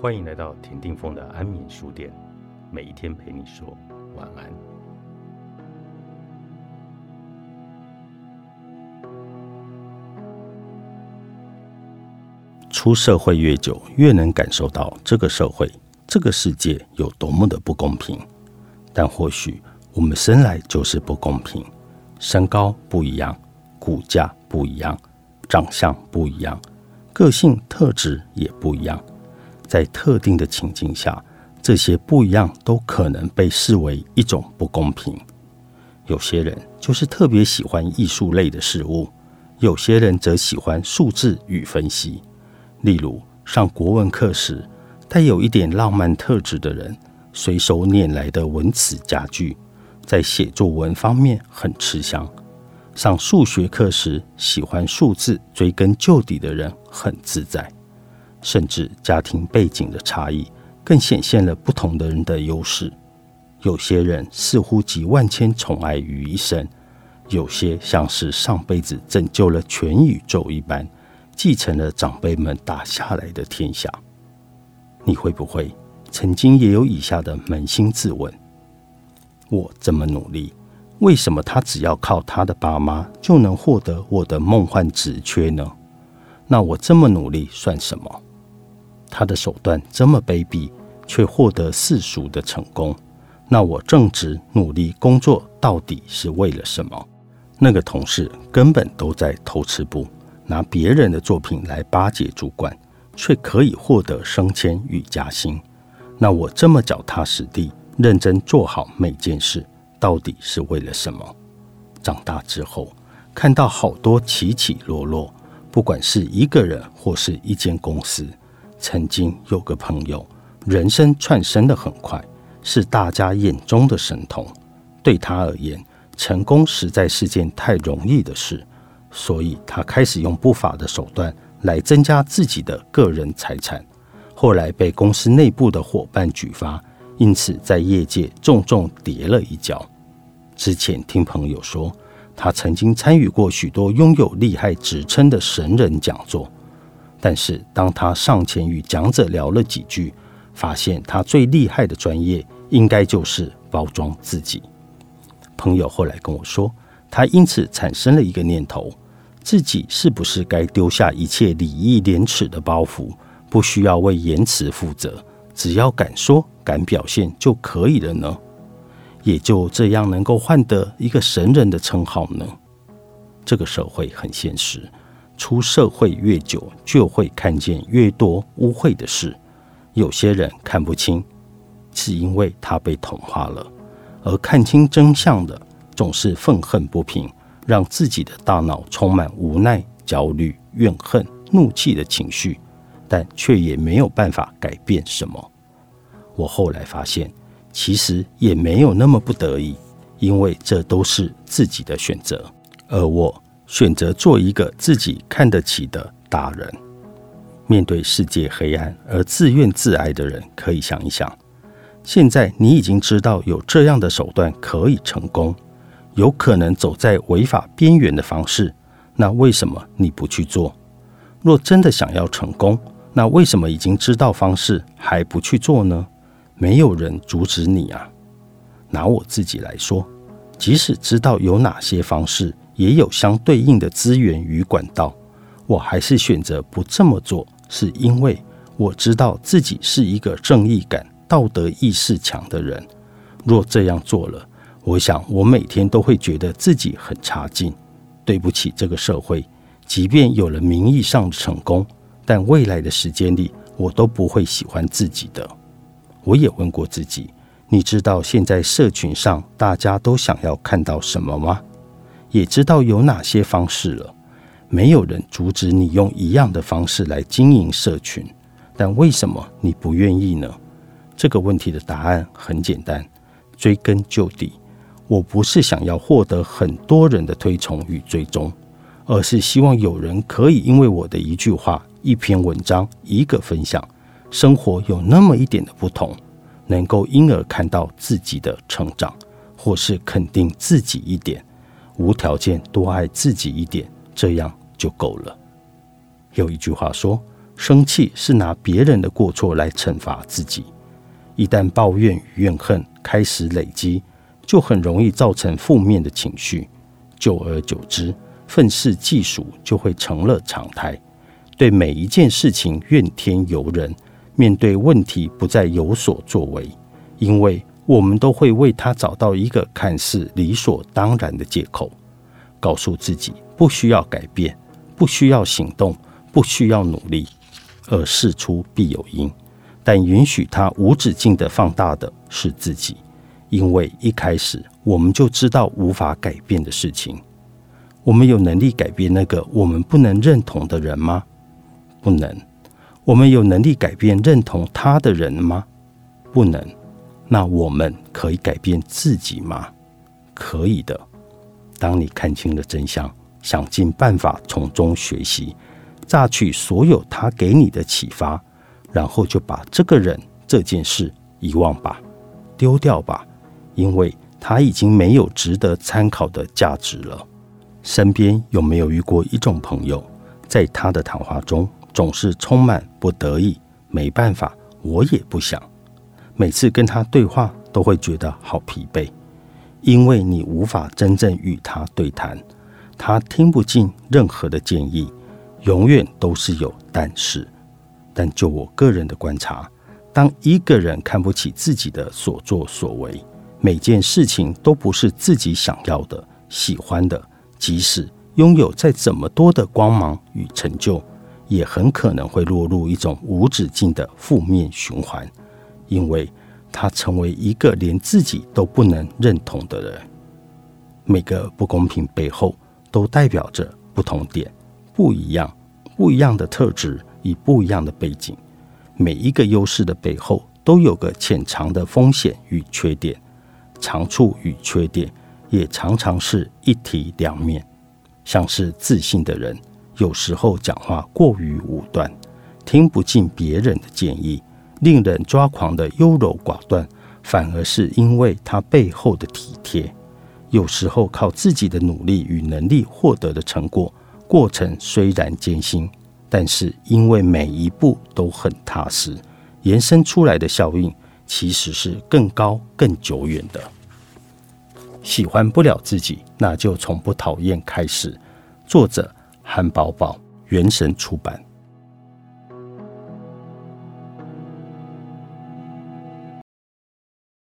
欢迎来到田定峰的安眠书店，每一天陪你说晚安。出社会越久，越能感受到这个社会、这个世界有多么的不公平。但或许我们生来就是不公平，身高不一样，骨架不一样，长相不一样，个性特质也不一样。在特定的情境下，这些不一样都可能被视为一种不公平。有些人就是特别喜欢艺术类的事物，有些人则喜欢数字与分析。例如，上国文课时，带有一点浪漫特质的人，随手拈来的文词佳句，在写作文方面很吃香；上数学课时，喜欢数字追根究底的人很自在。甚至家庭背景的差异，更显现了不同的人的优势。有些人似乎集万千宠爱于一身，有些像是上辈子拯救了全宇宙一般，继承了长辈们打下来的天下。你会不会曾经也有以下的扪心自问：我这么努力，为什么他只要靠他的爸妈就能获得我的梦幻职缺呢？那我这么努力算什么？他的手段这么卑鄙，却获得世俗的成功，那我正直努力工作到底是为了什么？那个同事根本都在偷吃布，拿别人的作品来巴结主管，却可以获得升迁与加薪。那我这么脚踏实地、认真做好每件事，到底是为了什么？长大之后，看到好多起起落落，不管是一个人或是一间公司。曾经有个朋友，人生窜升的很快，是大家眼中的神童。对他而言，成功实在是件太容易的事，所以他开始用不法的手段来增加自己的个人财产。后来被公司内部的伙伴举发，因此在业界重重跌了一跤。之前听朋友说，他曾经参与过许多拥有厉害职称的神人讲座。但是，当他上前与讲者聊了几句，发现他最厉害的专业应该就是包装自己。朋友后来跟我说，他因此产生了一个念头：自己是不是该丢下一切礼义廉耻的包袱，不需要为言辞负责，只要敢说敢表现就可以了呢？也就这样能够换得一个神人的称号呢？这个社会很现实。出社会越久，就会看见越多污秽的事。有些人看不清，是因为他被同化了；而看清真相的，总是愤恨不平，让自己的大脑充满无奈、焦虑、怨恨、怒气的情绪，但却也没有办法改变什么。我后来发现，其实也没有那么不得已，因为这都是自己的选择，而我。选择做一个自己看得起的大人。面对世界黑暗而自怨自艾的人，可以想一想：现在你已经知道有这样的手段可以成功，有可能走在违法边缘的方式，那为什么你不去做？若真的想要成功，那为什么已经知道方式还不去做呢？没有人阻止你啊！拿我自己来说，即使知道有哪些方式，也有相对应的资源与管道，我还是选择不这么做，是因为我知道自己是一个正义感、道德意识强的人。若这样做了，我想我每天都会觉得自己很差劲，对不起这个社会。即便有了名义上的成功，但未来的时间里，我都不会喜欢自己的。我也问过自己，你知道现在社群上大家都想要看到什么吗？也知道有哪些方式了，没有人阻止你用一样的方式来经营社群，但为什么你不愿意呢？这个问题的答案很简单，追根究底，我不是想要获得很多人的推崇与追踪，而是希望有人可以因为我的一句话、一篇文章、一个分享，生活有那么一点的不同，能够因而看到自己的成长，或是肯定自己一点。无条件多爱自己一点，这样就够了。有一句话说：“生气是拿别人的过错来惩罚自己。一旦抱怨与怨恨开始累积，就很容易造成负面的情绪。久而久之，愤世嫉俗就会成了常态。对每一件事情怨天尤人，面对问题不再有所作为，因为我们都会为他找到一个看似理所当然的借口，告诉自己不需要改变，不需要行动，不需要努力，而事出必有因。但允许他无止境的放大的是自己，因为一开始我们就知道无法改变的事情。我们有能力改变那个我们不能认同的人吗？不能。我们有能力改变认同他的人吗？不能。那我们可以改变自己吗？可以的。当你看清了真相，想尽办法从中学习，榨取所有他给你的启发，然后就把这个人、这件事遗忘吧，丢掉吧，因为他已经没有值得参考的价值了。身边有没有遇过一种朋友，在他的谈话中总是充满不得已、没办法、我也不想。每次跟他对话都会觉得好疲惫，因为你无法真正与他对谈，他听不进任何的建议，永远都是有但是。但就我个人的观察，当一个人看不起自己的所作所为，每件事情都不是自己想要的、喜欢的。即使拥有再怎么多的光芒与成就，也很可能会落入一种无止境的负面循环，因为他成为一个连自己都不能认同的人。每个不公平背后都代表着不同点，不一样，不一样的特质与不一样的背景。每一个优势的背后都有个潜藏的风险与缺点，长处与缺点。也常常是一体两面，像是自信的人，有时候讲话过于武断，听不进别人的建议，令人抓狂的优柔寡断，反而是因为他背后的体贴。有时候靠自己的努力与能力获得的成果，过程虽然艰辛，但是因为每一步都很踏实，延伸出来的效应其实是更高、更久远的。喜欢不了自己，那就从不讨厌开始。作者：韩宝宝，原神出版。